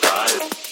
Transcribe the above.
surprise.